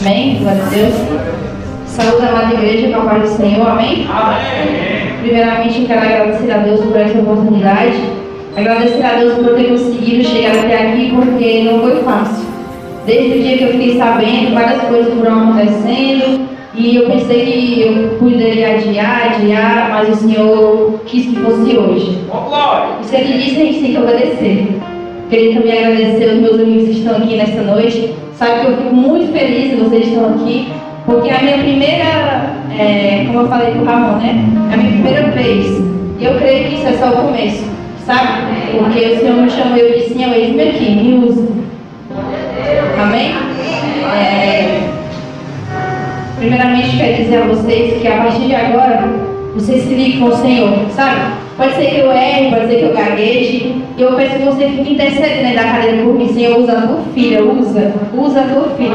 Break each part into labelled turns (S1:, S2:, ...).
S1: Amém? Glória a Deus. Saúde, amada igreja, com a paz do Senhor. Amém?
S2: Amém.
S1: Primeiramente, quero agradecer a Deus por essa oportunidade. Agradecer a Deus por ter conseguido chegar até aqui, porque não foi fácil. Desde o dia que eu fiquei sabendo, várias coisas foram acontecendo. E eu pensei que eu poderia adiar, adiar, mas o Senhor quis que fosse hoje.
S2: Ó, glória.
S1: E se Ele disse, a gente tem que obedecer. Queria também agradecer aos meus amigos que estão aqui nesta noite. Sabe que eu fico muito feliz que vocês estão aqui, porque é a minha primeira, é, como eu falei com o Ramon, né? É a minha primeira vez. E eu creio que isso é só o começo, sabe? Porque o Senhor me chamou e eu disse, Senhor, eis-me aqui, me usa. Amém? É, primeiramente, quero dizer a vocês que a partir de agora, vocês se liguem com o Senhor, sabe? Pode ser que eu erre, pode ser que eu gagueje. E eu peço que você fique intercedendo da cadeira por mim. Senhor, usa a tua filha, usa, usa a tua filha.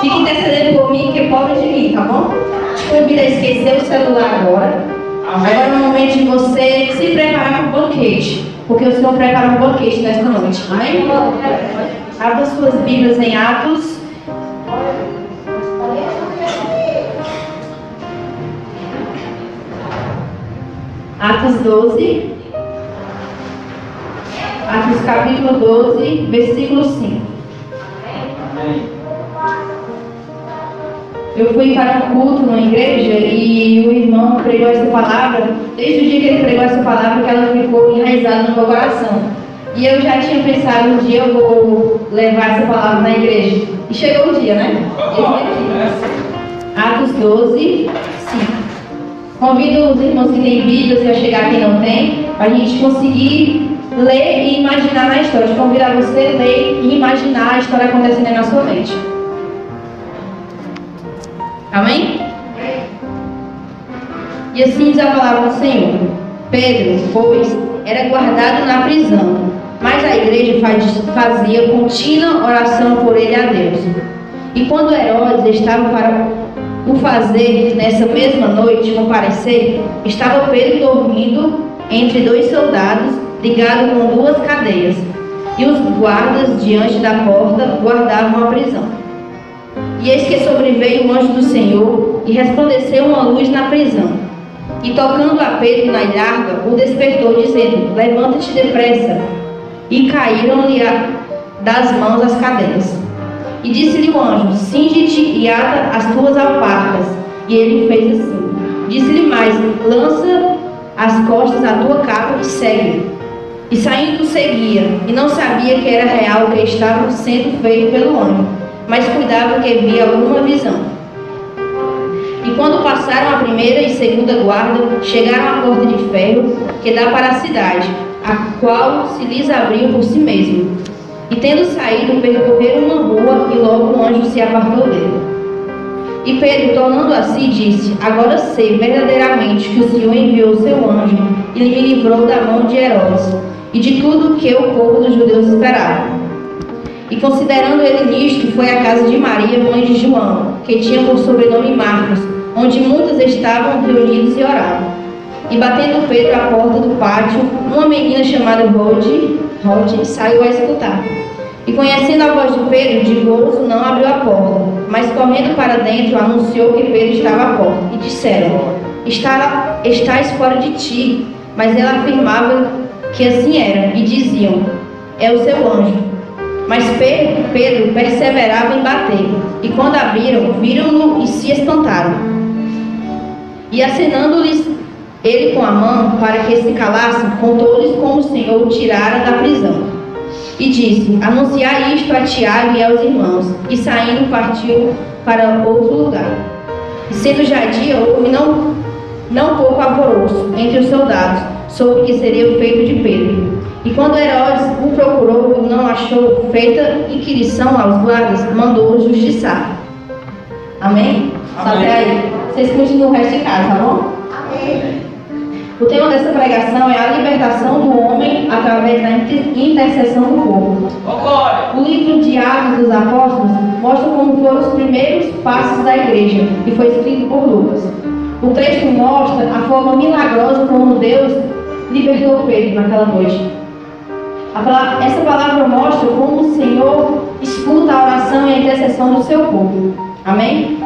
S1: Fique intercedendo por mim, que é pobre de mim, tá bom? Te convido a esquecer o celular agora. Agora é o momento de você se preparar para o banquete. Porque o Senhor prepara um banquete nesta noite. Amém? Abra suas Bíblias em Atos. Atos 12. Atos capítulo 12, versículo 5. Eu fui para um culto numa igreja e o irmão pregou essa palavra, desde o dia que ele pregou essa palavra, que ela ficou enraizada no meu coração. E eu já tinha pensado um dia eu vou levar essa palavra na igreja. E chegou o dia, né? Esse aqui. Atos 12, 5. Convido os irmãos que têm Bíblias e a chegar quem não tem, para a gente conseguir ler e imaginar na história. De convidar você a ler e imaginar a história acontecendo na sua mente. Amém? E assim diz a palavra do Senhor. Pedro, pois, era guardado na prisão, mas a igreja fazia contínua oração por ele a Deus. E quando Herodes estava para o fazer nessa mesma noite comparecer, estava Pedro dormindo entre dois soldados, ligado com duas cadeias, e os guardas diante da porta guardavam a prisão. E eis que sobreveio o anjo do Senhor e resplandeceu uma luz na prisão. E tocando a Pedro na ilharga, o despertou, dizendo: Levanta-te depressa. E caíram-lhe das mãos as cadeias. E disse-lhe o anjo: Cinge-te e ata as tuas alparcas. E ele fez assim. Disse-lhe mais: Lança as costas a tua capa e segue. E saindo seguia, e não sabia que era real o que estava sendo feito pelo anjo, mas cuidava que via alguma visão. E quando passaram a primeira e segunda guarda, chegaram à porta de ferro que dá para a cidade, a qual se lhes abriu por si mesmo. E tendo saído, percorreram uma rua e logo o anjo se apartou dele. E Pedro, tornando a si, disse: Agora sei verdadeiramente que o Senhor enviou seu anjo e me livrou da mão de Herodes e de tudo que o povo dos judeus esperava. E considerando ele nisto, foi à casa de Maria, mãe de João, que tinha por sobrenome Marcos, onde muitos estavam reunidos e oravam. E batendo Pedro à porta do pátio, uma menina chamada Rode, Rode saiu a escutar. E conhecendo a voz de Pedro, de gozo não abriu a porta, mas correndo para dentro anunciou que Pedro estava à porta. E disseram: Está, Estás fora de ti. Mas ela afirmava que assim era, e diziam: É o seu anjo. Mas Pedro, Pedro perseverava em bater, e quando abriram, viram-no e se espantaram. E acenando-lhes ele com a mão para que se calassem, contou-lhes como o Senhor o tirara da prisão. E disse: Anunciai isto a Tiago e aos irmãos. E saindo, partiu para outro lugar. E sendo já dia, houve não, não pouco alvoroço entre os soldados sobre o que seria o feito de Pedro. E quando Herodes o procurou e não achou feita inquirição aos guardas, mandou-o justiçar. Amém? Só
S2: Amém.
S1: até aí. Vocês continuam o resto de casa, tá bom? O tema dessa pregação é a libertação do homem através da inter- intercessão do povo. O livro de Atos dos Apóstolos mostra como foram os primeiros passos da igreja e foi escrito por Lucas. O texto mostra a forma milagrosa como Deus libertou Pedro naquela noite. A pala- essa palavra mostra como o Senhor escuta a oração e a intercessão do seu povo. Amém?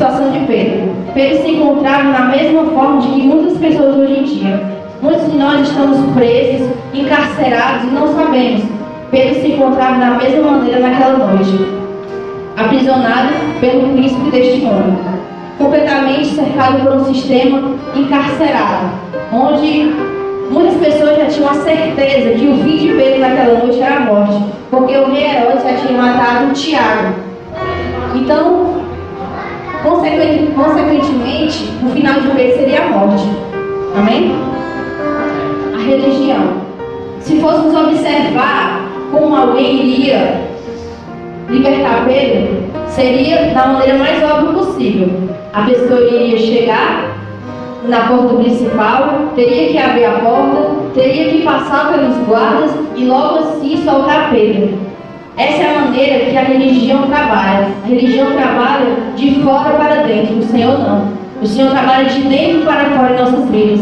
S1: Situação de Pedro. Pedro se encontrava na mesma forma de que muitas pessoas hoje em dia. Muitos de nós estamos presos, encarcerados e não sabemos. Pedro se encontrava da mesma maneira naquela noite, aprisionado pelo príncipe deste mundo, completamente cercado por um sistema encarcerado, onde muitas pessoas já tinham a certeza que o fim de Pedro naquela noite era a morte, porque o rei Herodes já tinha matado Tiago. Então, consequentemente, o final de Pedro seria a morte. Amém? A religião. Se fôssemos observar como alguém iria libertar Pedro, seria da maneira mais óbvia possível. A pessoa iria chegar na porta principal, teria que abrir a porta, teria que passar pelos guardas e logo assim soltar Pedro. Essa é a maneira que a religião trabalha. A religião trabalha de fora para dentro, o Senhor não. O Senhor trabalha de dentro para fora em nossas vidas.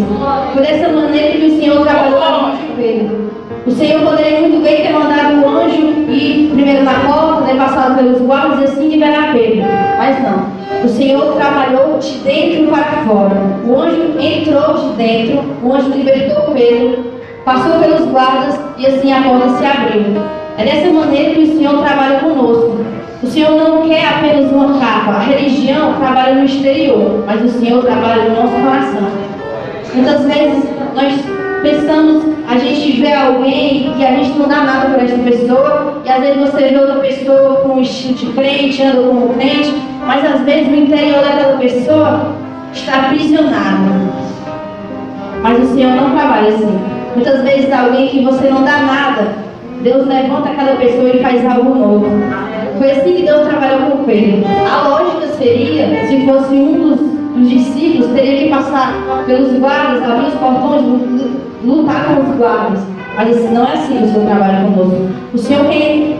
S1: Por essa maneira que o Senhor trabalhou na de Pedro. O Senhor poderia muito bem ter mandado o anjo ir primeiro na porta, ter passado pelos guardas e assim liberar Pedro. Mas não. O Senhor trabalhou de dentro para fora. O anjo entrou de dentro, o anjo libertou Pedro, passou pelos guardas e assim a porta se abriu. É dessa maneira que o Senhor trabalha conosco. O Senhor não quer apenas uma capa. A religião trabalha no exterior, mas o Senhor trabalha no nosso coração. Muitas vezes nós pensamos, a gente vê alguém e a gente não dá nada para essa pessoa, e às vezes você vê outra pessoa com um estilo de crente, anda como crente, mas às vezes no interior daquela pessoa está aprisionado. Mas o Senhor não trabalha assim. Muitas vezes alguém que você não dá nada, Deus levanta aquela pessoa e faz algo novo. Foi assim que Deus trabalhou com Pedro. A lógica seria, se fosse um dos os discípulos teriam que passar pelos guardas, abrir os portões, lutar com os guardas. Mas não é assim o Senhor trabalha conosco. O Senhor quer,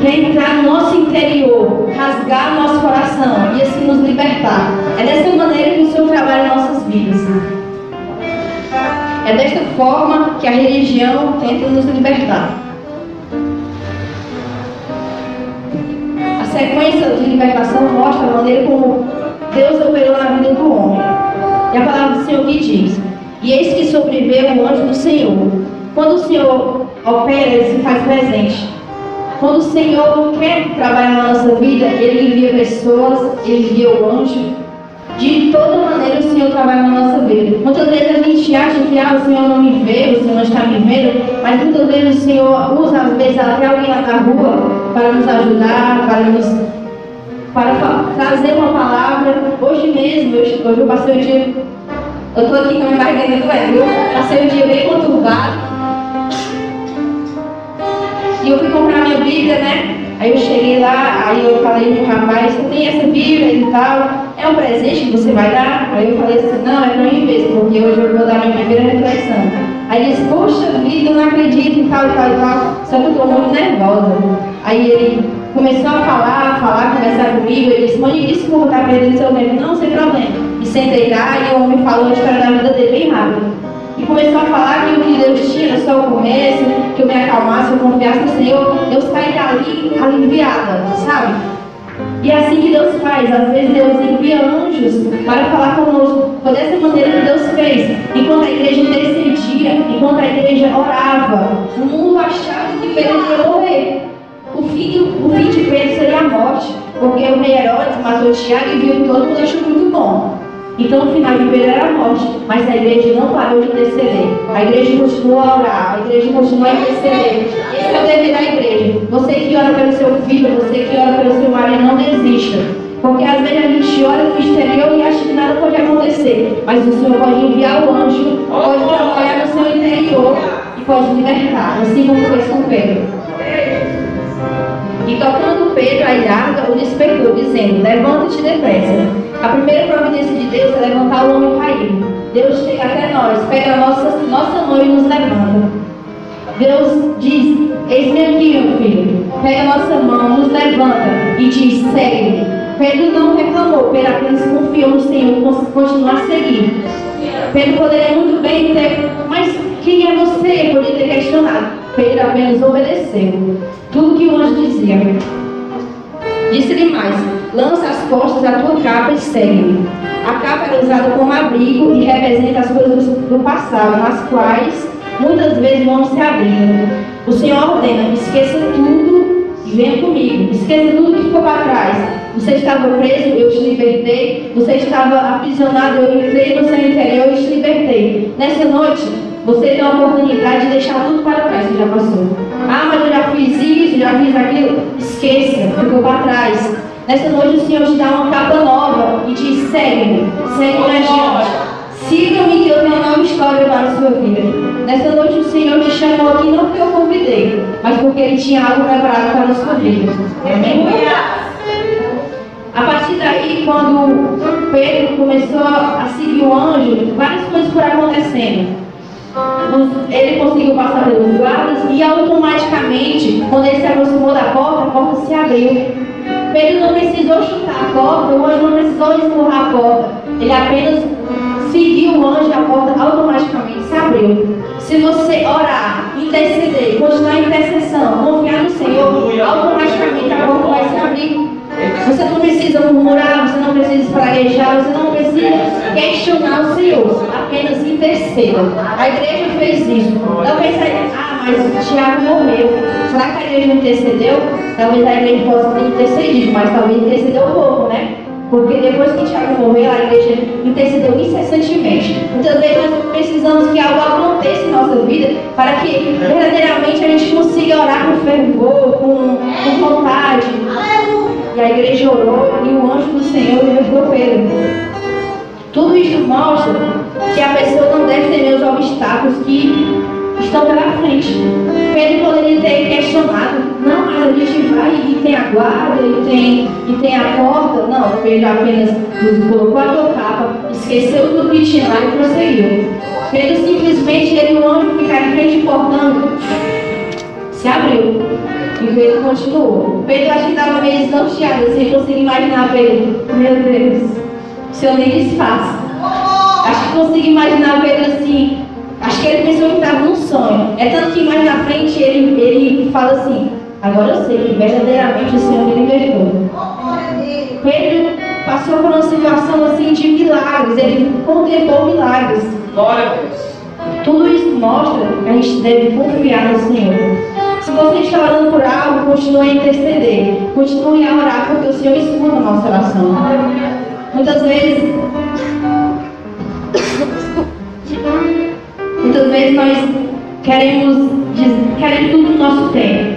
S1: quer entrar no nosso interior, rasgar nosso coração e assim nos libertar. É dessa maneira que o Senhor trabalha em nossas vidas. É desta forma que a religião tenta nos libertar. A sequência de libertação mostra a maneira como Deus operou na vida do homem. E a palavra do Senhor que diz: E eis que sobreviveu o anjo do Senhor. Quando o Senhor opera, ele se faz presente. Quando o Senhor quer trabalhar na nossa vida, ele envia pessoas, ele envia o anjo. De toda maneira, o Senhor trabalha na nossa vida. Muitas vezes a gente acha que ah, o Senhor não me vê, o Senhor não está me vendo, mas muitas vezes o Senhor usa, às vezes, até alguém na rua para nos ajudar, para nos para trazer uma palavra. Hoje mesmo, hoje eu passei o dia. Eu estou aqui com a minha barriga doendo, viu? Passei o dia bem conturbado. E eu fui comprar minha Bíblia, né? Aí eu cheguei lá, aí eu falei pro rapaz, você tem essa Bíblia e tal, é um presente que você vai dar? Aí eu falei assim, não, é para mim mesmo, porque hoje eu vou dar minha primeira reflexão. Aí ele disse, poxa vida, eu não acredito e tal e tal e tal, só que eu estou muito nervosa. Aí ele, começou a falar, falar, conversar comigo. Ele disse, mãe, desculpa, tá perdendo seu tempo. Não, sem problema. E sentei lá e o homem falou a história da vida dele bem rápido. Começou a falar que o que Deus tinha era só o começo, que eu me acalmasse, eu confiasse no Senhor. Eu saí dali aliviada, sabe? E é assim que Deus faz. Às vezes Deus envia anjos para falar conosco. Foi dessa maneira que Deus fez. Enquanto a igreja intercedia, enquanto a igreja orava, o mundo achava que Pedro ia morrer. O fim, o fim de Pedro seria a morte, porque o rei Herodes matou Tiago e viu todo mundo achou muito bom. Então o final de Pedro era a morte, mas a igreja não parou de interceder. A igreja continuou a orar, a igreja continuou a interceder. Esse é o dever da igreja. Você que ora pelo seu filho, você que ora pelo seu marido, não desista. Porque às vezes a gente olha no exterior e acha que nada pode acontecer. Mas o Senhor pode enviar o anjo, pode trabalhar no seu interior e pode libertar. Assim como fez com Pedro. E tocando Pedro a ilhada, o despertou, dizendo: Levanta-te depressa. A primeira providência de Deus é levantar o homem caído. Deus chega até nós, pega a nossa, nossa mão e nos levanta. Deus diz: Eis-me aqui, meu filho. Pega a nossa mão, nos levanta e diz: Segue. Pedro não reclamou, Pedro apenas confiou no Senhor e continuou a seguir. Pedro poderia muito bem ter, mas quem é você? Poderia ter questionado. Pedro apenas obedeceu tudo que o anjo dizia. Disse-lhe mais: lança as costas a tua capa e segue-me. A capa era usada como abrigo e representa as coisas do passado, nas quais muitas vezes vamos se abrindo. O Senhor ordena: esqueça tudo e venha comigo. Esqueça tudo que ficou para trás. Você estava preso, eu te libertei. Você estava aprisionado, eu entrei no seu interior e te libertei. Nessa noite, você tem a oportunidade de deixar tudo para trás que já passou. Ah, mas eu já fiz isso, já fiz aquilo. Esqueça, ficou para trás. Nessa noite o Senhor te dá uma capa nova e diz: segue-me, segue-me adiante. Siga-me que eu tenho uma nova história para a sua vida. Nessa noite o Senhor te chamou aqui não porque eu convidei, mas porque Ele tinha algo preparado para a sua vida. Amém? A partir daí, quando Pedro começou a seguir o anjo, várias coisas foram acontecendo ele conseguiu passar pelos guardas e automaticamente, quando ele se aproximou da porta, a porta se abriu. Pedro não precisou chutar a porta, o anjo não precisou empurrar a porta. Ele apenas seguiu o anjo e a porta automaticamente se abriu. Se você orar, interceder, continuar em intercessão, confiar no Senhor, automaticamente a porta vai se abrir. Você não precisa murmurar, você não precisa espraguejar, você não precisa questionar o Senhor. Apenas interceda. A igreja fez isso. Talvez a ah, mas o Tiago morreu. Será que a igreja intercedeu? Talvez a igreja possa ter intercedido, mas talvez intercedeu pouco, né? Porque depois que Tiago morreu, a igreja intercedeu incessantemente. Muitas vezes nós precisamos que algo aconteça em nossa vida para que verdadeiramente a gente consiga orar com fervor, com, com vontade. E a igreja orou e o anjo do Senhor libertou Pedro. Tudo isso mostra que a pessoa não deve temer os obstáculos que estão pela frente. Pedro poderia ter questionado, não, mas a gente vai e tem a guarda, e tem, e tem a porta. Não, Pedro apenas colocou a tua esqueceu tinha lá e prosseguiu. Pedro simplesmente, ele e o anjo ficaram em frente do portão, se abriu. E Pedro continuou. Pedro acho que estava meio desnorteado, assim, eu consigo imaginar Pedro. Meu Deus, se eu nem desfaço. Acho que consigo imaginar Pedro assim. Acho que ele pensou que estava num sonho. É tanto que mais na frente ele, ele fala assim, agora eu sei que verdadeiramente o Senhor me libertou. Pedro passou por uma situação assim de milagres, ele contemplou milagres. Glória a Deus. Tudo isso mostra que a gente deve confiar no Senhor. Se você está orando por algo, continue a interceder. Continue a orar, porque o Senhor escuta a nossa oração. Muitas vezes. Vezes nós queremos, queremos tudo no nosso tempo.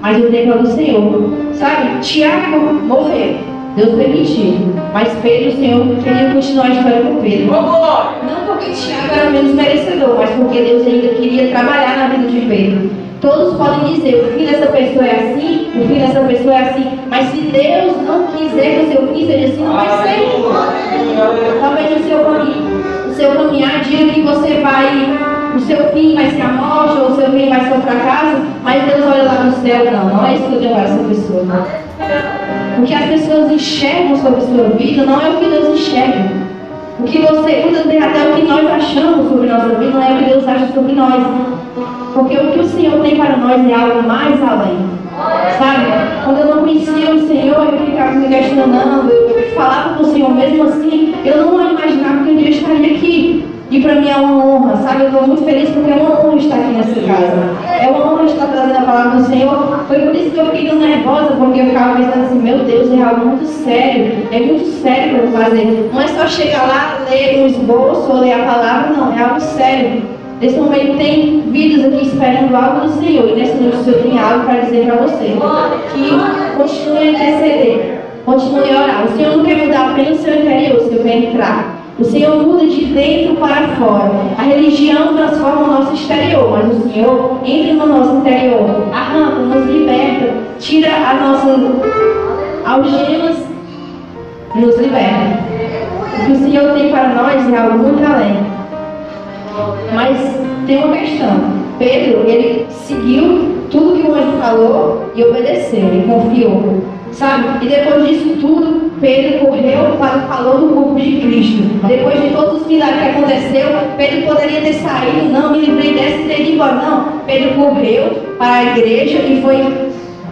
S1: Mas o tempo é do Senhor. Sabe? Tiago morreu. Deus permitiu. Mas Pedro, o Senhor queria continuar a história com Pedro. Não porque Tiago era menos merecedor, mas porque Deus ainda queria trabalhar na vida de Pedro. Todos podem dizer, o fim dessa pessoa é assim, o fim dessa pessoa é assim, mas se Deus não quiser que o seu fim seja assim, não vai ser. Talvez o seu caminho, o seu caminhar diga que você vai, o seu fim vai ser a morte, ou o seu fim vai ser o fracasso, mas Deus olha lá no céu, não, não é isso que eu tenho para essa pessoa. O que as pessoas enxergam sobre a sua vida não é o que Deus enxerga. O que você, até o que nós achamos sobre nossa vida não é o que Deus acha sobre nós. Porque o que o Senhor tem para nós é algo mais além. Sabe? Quando eu não conhecia o Senhor, eu ficava me questionando, eu falava com o Senhor mesmo assim, eu não imaginava que um dia eu estaria aqui. E para mim é uma honra, sabe? Eu estou muito feliz porque é uma honra estar aqui nessa casa. É uma honra estar trazendo a palavra do Senhor. Foi por isso que eu fiquei tão nervosa, porque eu ficava pensando assim, meu Deus, é algo muito sério. É muito sério para fazer. Não é só chegar lá, ler um esboço ou ler a palavra, não. É algo sério. Nesse momento tem vidas aqui esperando algo do Senhor. E nesse noite o Senhor tem algo para dizer para você. Que continue a interceder. Continue a orar. O Senhor não quer mudar apenas o seu interior, o Senhor quer entrar. O Senhor muda de dentro para fora. A religião transforma o nosso exterior, mas o Senhor entra no nosso interior, arranca, nos liberta, tira as nossas algemas e nos liberta. O que o Senhor tem para nós é algo muito além. Mas tem uma questão. Pedro, ele seguiu tudo que o anjo falou e obedeceu, ele confiou. Sabe? E depois disso tudo, Pedro correu para o do corpo de Cristo. Depois de todos os milagres que aconteceu, Pedro poderia ter saído, não, me livrei dessa e ter ido embora. Não, Pedro correu para a igreja e foi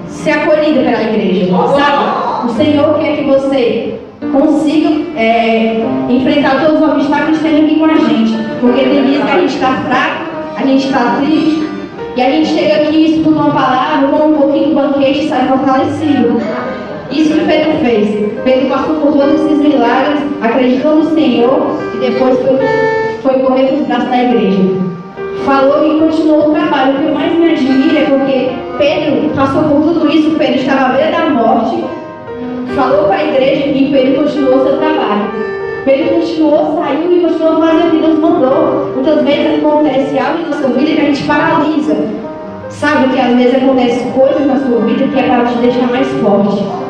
S1: ser acolhido pela igreja. Sabe? O Senhor quer que você consiga é, enfrentar todos os obstáculos que aqui com a gente. Porque tem vezes que a gente está fraco, a gente está triste, e a gente chega aqui, escuta uma palavra, come um pouquinho do banquete e sai fortalecido. Isso que Pedro fez. Pedro passou por todos esses milagres, acreditou no Senhor e depois foi, foi correr para os braços da igreja. Falou e continuou o trabalho. O que mais me admira é porque Pedro passou por tudo isso, Pedro estava à beira da morte, falou para a igreja e Pedro continuou seu trabalho. Pedro continuou, saiu e continuou fazendo o que Deus mandou. Muitas vezes acontece algo em nossa vida que a gente paralisa. Sabe que às vezes acontecem coisas na sua vida que é para te deixar mais forte.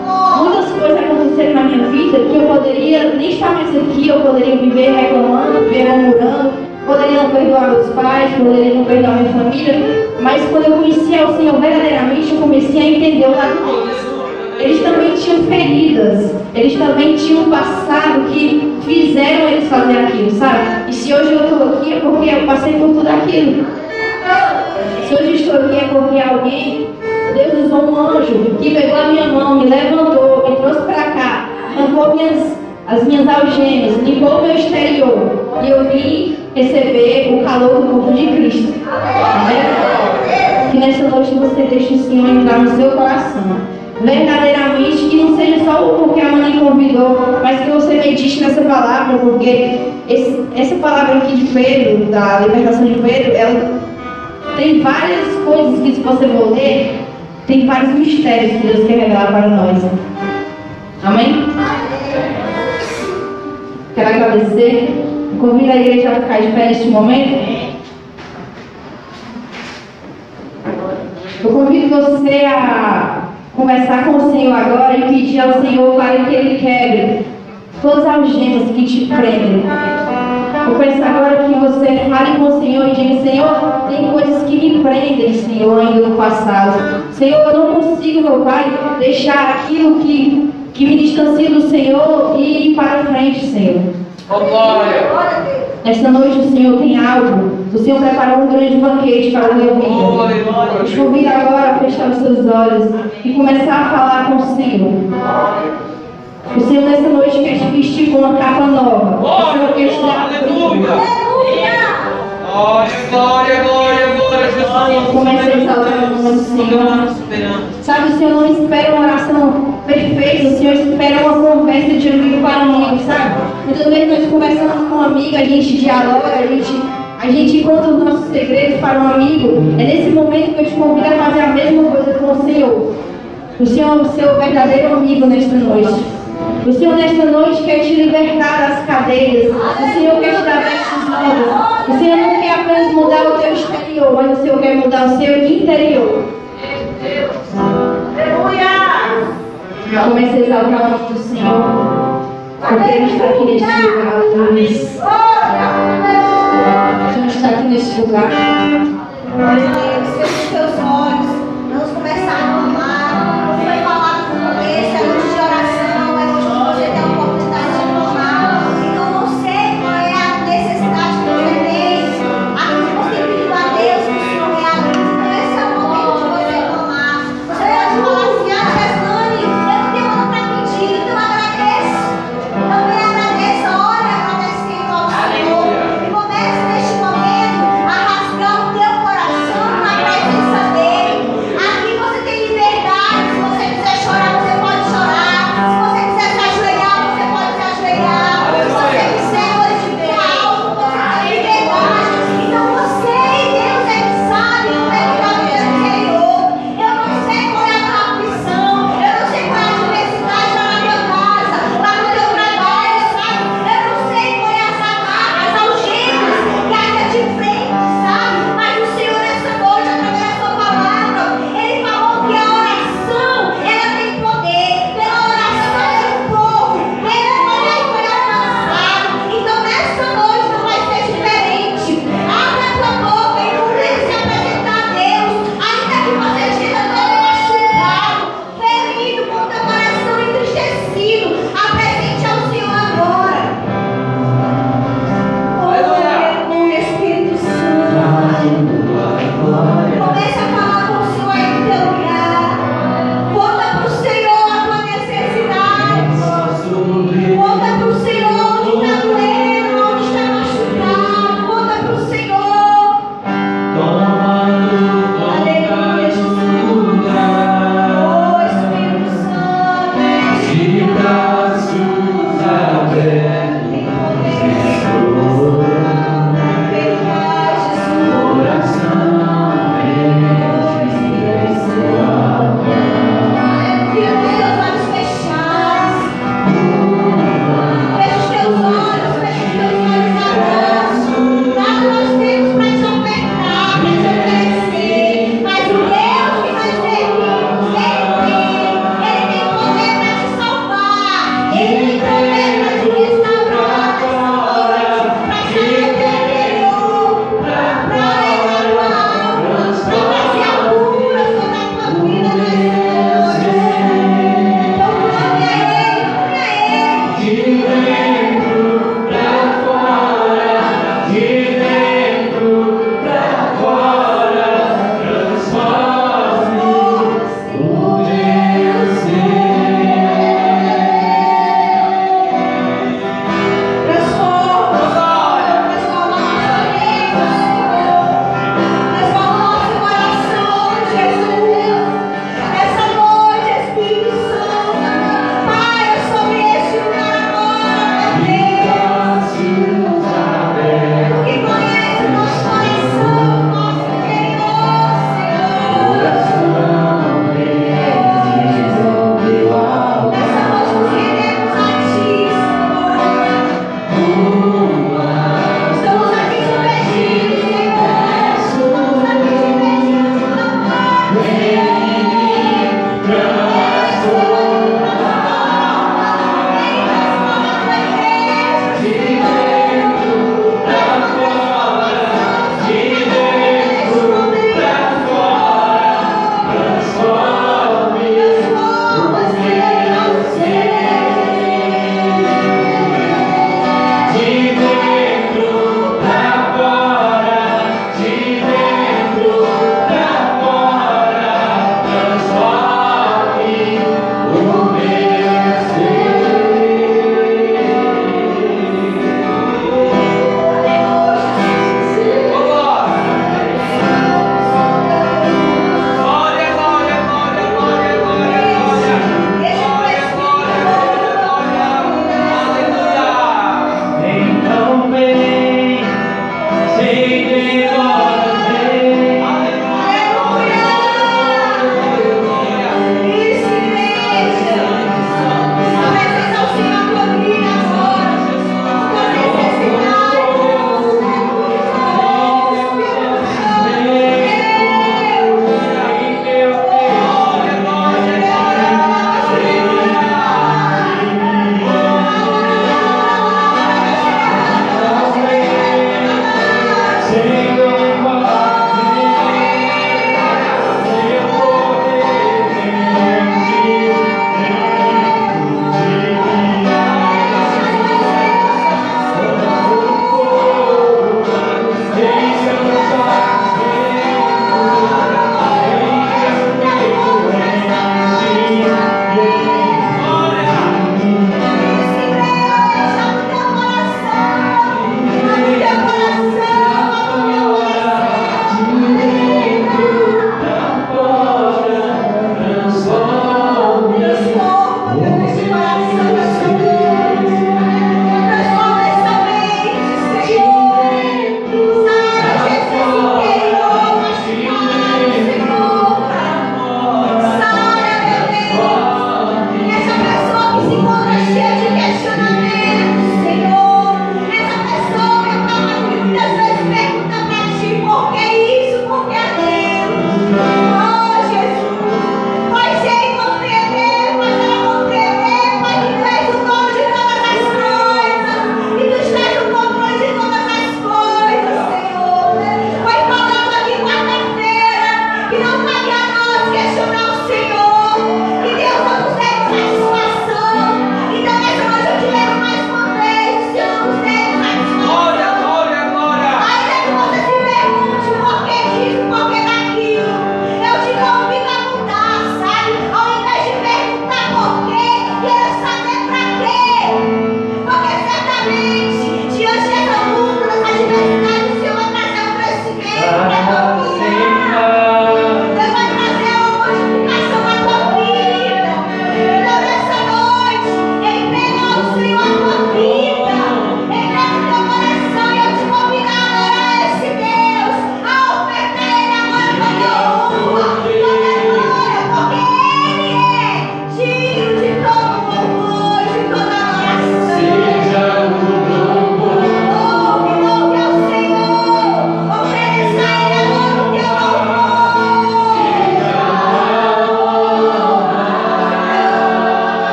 S1: Coisas aconteceram na minha vida que eu poderia nem estar mais aqui, eu poderia viver reclamando, viver murmurando, poderia não perdoar meus pais, poderia não perdoar minha família, mas quando eu conheci o Senhor verdadeiramente, eu comecei a entender o lado deles. Eles também tinham feridas, eles também tinham passado que fizeram eles fazer aquilo, sabe? E se hoje eu estou aqui é porque eu passei por tudo aquilo. Se hoje estou aqui é porque alguém, Deus usou um anjo que pegou a minha mão, me levantou, trouxe para cá, arrancou minhas, as minhas algemas, limpou meu exterior. E eu vim receber o calor do corpo de Cristo. Amém? Que nessa noite você deixe o Senhor entrar no seu coração verdadeiramente, que não seja só porque a mãe convidou, mas que você medite nessa palavra, porque esse, essa palavra aqui de Pedro, da libertação de Pedro, ela tem várias coisas que se você for ler, tem vários mistérios que Deus quer revelar para nós. Amém? Quero agradecer. Convido a igreja a ficar de pé neste momento. Eu convido você a conversar com o Senhor agora e pedir ao Senhor para que Ele quebre todas as algemas que te prendem. Eu peço agora que você fale com o Senhor e diga, Senhor, tem coisas que me prendem, Senhor, ainda no passado. Senhor, eu não consigo, meu Pai, deixar aquilo que, que me distancia do Senhor e ir para frente, Senhor. Oh, glória! Esta noite o Senhor tem algo. O Senhor preparou um grande banquete para a minha vida. Te convido agora a fechar os seus olhos e começar a falar com o Senhor. O Senhor nessa noite quer te vestir com uma capa nova. O Senhor quer te dar Aleluia! Glória, glória, glória, glória, Jesus. Comece a exaltar o nome do Senhor. Sabe, o Senhor não espera uma oração perfeita, o Senhor espera uma conversa de amigo para amigo, sabe? Muitas vezes nós conversamos com um amigo, a gente dialoga, a gente, a gente conta os nossos segredos para um amigo. É nesse momento que eu te convido a fazer a mesma coisa com o Senhor. O Senhor é o seu verdadeiro amigo nesta noite. O Senhor nesta noite quer te libertar das cadeias. O Senhor quer te dar vestes novas. O Senhor não quer apenas mudar o teu exterior, mas o Senhor quer mudar o seu interior. Aleluia! Comece a exaltar o nome do Senhor. Porque Ele está aqui neste lugar. O Senhor está aqui neste lugar.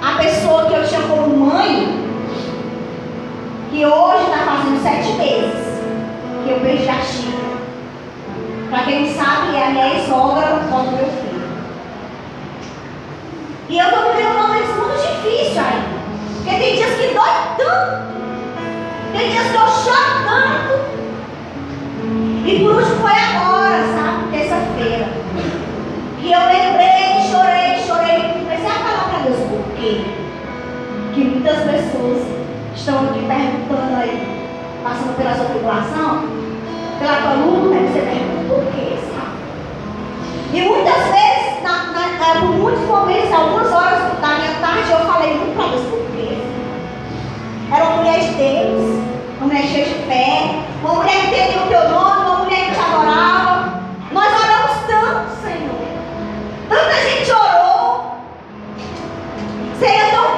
S2: A pessoa que eu tinha como mãe, que hoje está fazendo sete meses que eu perdi a Chica. Para quem não sabe, é a minha ex-sogra do meu filho. E eu estou vivendo momentos muito difíceis ainda. Porque tem dias que dói tanto. Tem dias que eu choro tanto. E por último foi agora, muitas pessoas estão aqui perguntando aí, passando pela sua tribulação, pela tua luta, você pergunta por quê, sabe? E muitas vezes, na, na, eh, por muitos momentos, algumas horas da minha tarde, eu falei muito para Deus por quê. Era uma mulher de Deus, uma mulher cheia de fé, uma mulher que entendia o teu nome, uma mulher que te adorava. Nós oramos tanto, Senhor. Tanta gente orou. Seria tão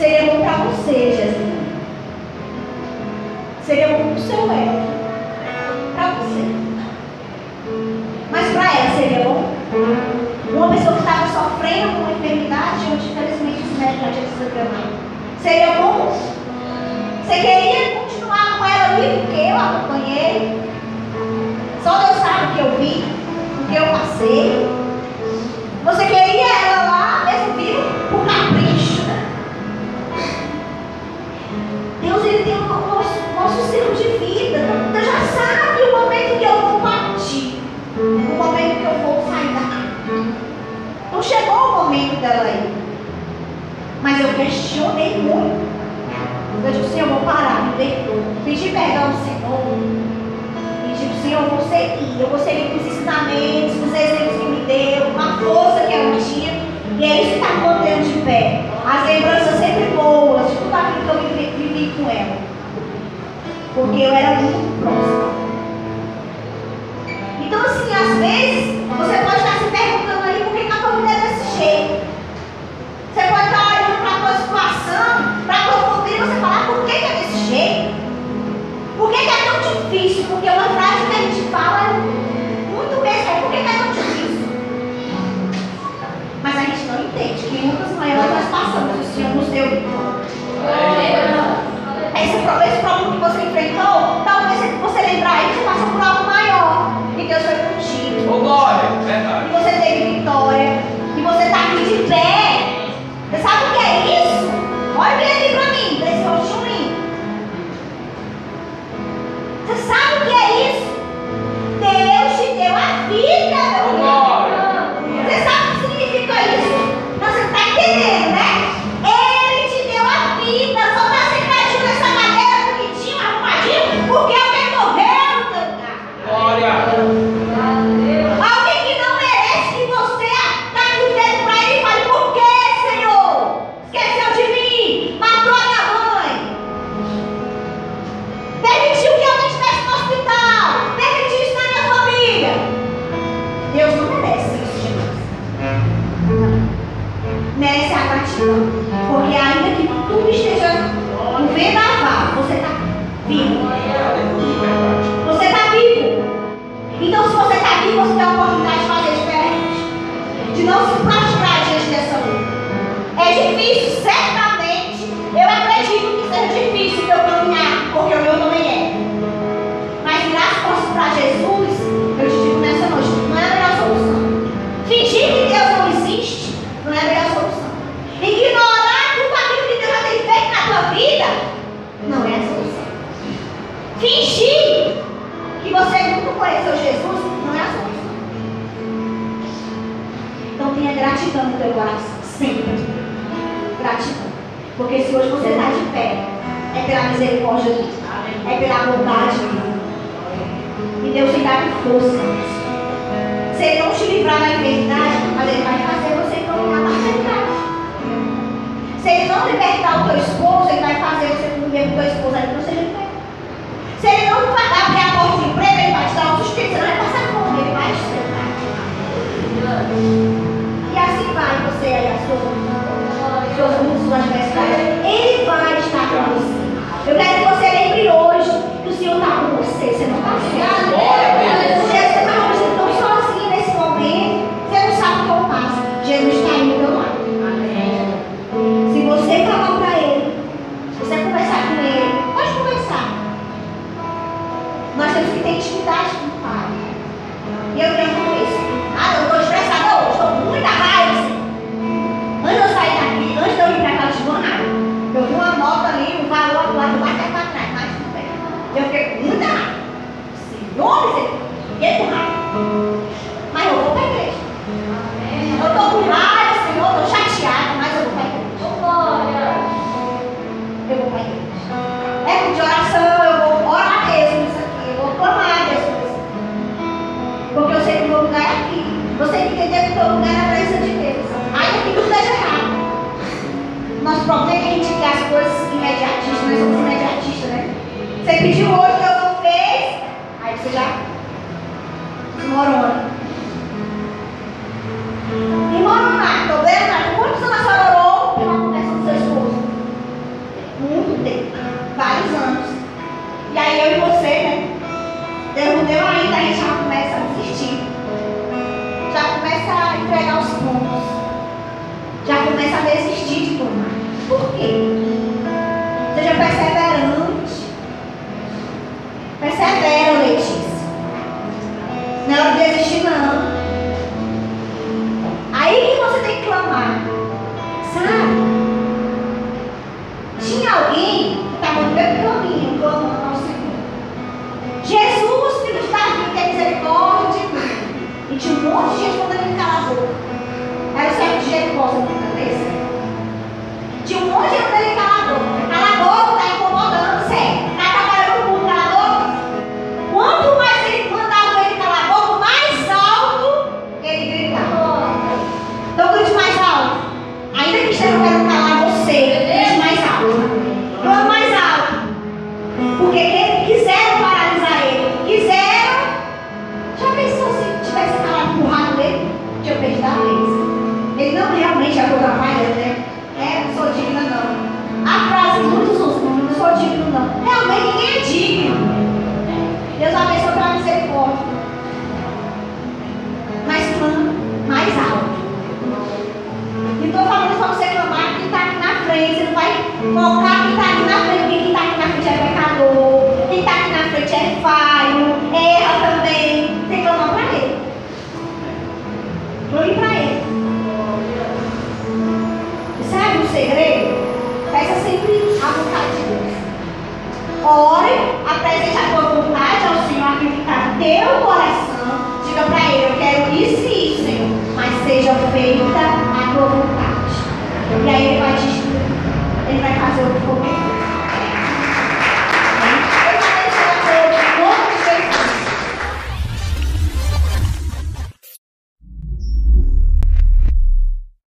S2: Seria bom para você, Jesus. Seria bom para o seu ego. Para você. Mas para ela seria bom? Uma pessoa que estava sofrendo com uma enfermidade, onde infelizmente os médicos já tinham desprogramado. Seria bom? Você queria continuar com ela ali porque eu acompanhei? Só Deus sabe o que eu vi, o que eu passei. Você queria nosso, ciclo de vida. Deus já sabe o momento que eu vou partir. O momento que eu vou sair daqui. Não chegou o momento dela aí. Mas eu questionei muito. Eu disse, Senhor, eu vou parar, me perdoa. Pedi perdão ao Senhor. Pedi para o Senhor, eu vou seguir. Eu vou seguir com os ensinamentos, com os exemplos que me deu, com a força que ela tinha. E é isso que está mantendo de pé. As lembranças sempre boas de tudo aquilo que eu vivi com ela. Porque eu era muito próxima. Então, assim, às vezes, você pode estar se perguntando aí por que a tua vida é desse jeito. Você pode estar olhando para a tua situação, para a tua família, você falar por que, é desse jeito? Por que, é tão difícil? Porque uma frase que a gente fala é muito besta, é por que, é tão difícil? Mas a gente não entende que lutas maiores nós passamos, o Senhor nos deu esse, pro- esse problema que você enfrentou, talvez você lembrar você passou por algo maior. E Deus foi contigo.
S3: Ô, glória.
S2: E
S3: Verdade.
S2: coisas imediatistas, nós somos imediatistas, né? Você pediu hoje, Deus não fez, aí você já desmorona.